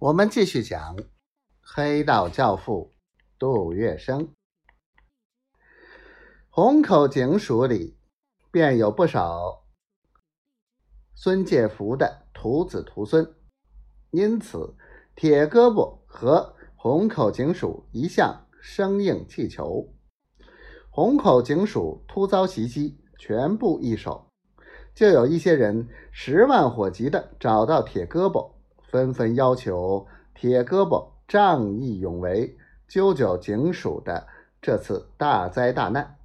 我们继续讲黑道教父杜月笙。虹口警署里便有不少孙介福的徒子徒孙，因此铁胳膊和虹口警署一向生硬气球。虹口警署突遭袭击，全部易手。就有一些人十万火急的找到铁胳膊，纷纷要求铁胳膊仗义勇为，救救警署的这次大灾大难。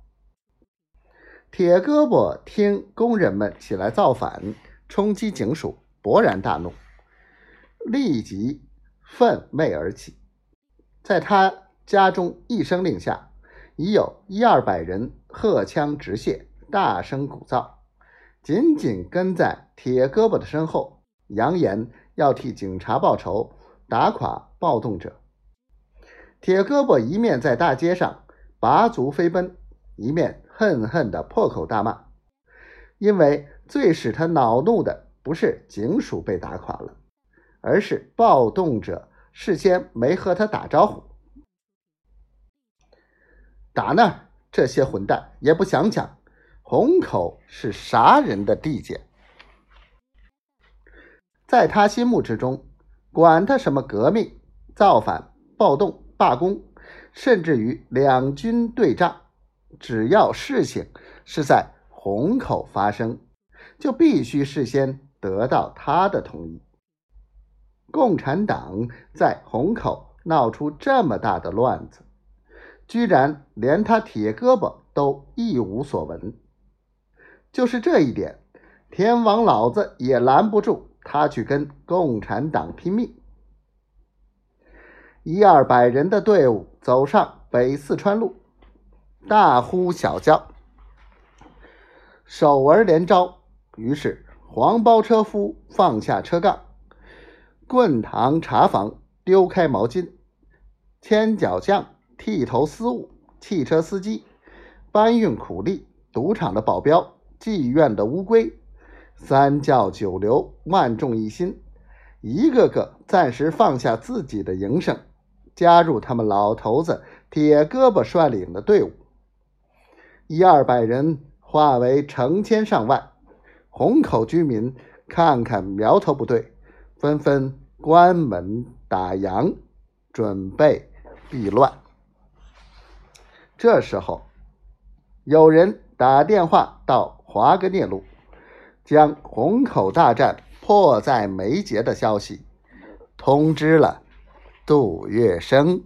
铁胳膊听工人们起来造反，冲击警署，勃然大怒，立即愤懑而起，在他家中一声令下，已有一二百人荷枪直械，大声鼓噪。紧紧跟在铁胳膊的身后，扬言要替警察报仇，打垮暴动者。铁胳膊一面在大街上拔足飞奔，一面恨恨地破口大骂。因为最使他恼怒的不是警署被打垮了，而是暴动者事先没和他打招呼。打那这些混蛋也不想想。虹口是啥人的地界？在他心目之中，管他什么革命、造反、暴动、罢工，甚至于两军对仗，只要事情是在虹口发生，就必须事先得到他的同意。共产党在虹口闹出这么大的乱子，居然连他铁胳膊都一无所闻。就是这一点，天王老子也拦不住他去跟共产党拼命。一二百人的队伍走上北四川路，大呼小叫，手儿连招。于是黄包车夫放下车杠，棍堂茶房丢开毛巾，牵脚匠剃头丝务，汽车司机搬运苦力，赌场的保镖。妓院的乌龟，三教九流，万众一心，一个个暂时放下自己的营生，加入他们老头子铁胳膊率领的队伍。一二百人化为成千上万，虹口居民看看苗头不对，纷纷关门打烊，准备避乱。这时候，有人打电话到。华格聂路将虹口大战迫在眉睫的消息通知了杜月笙。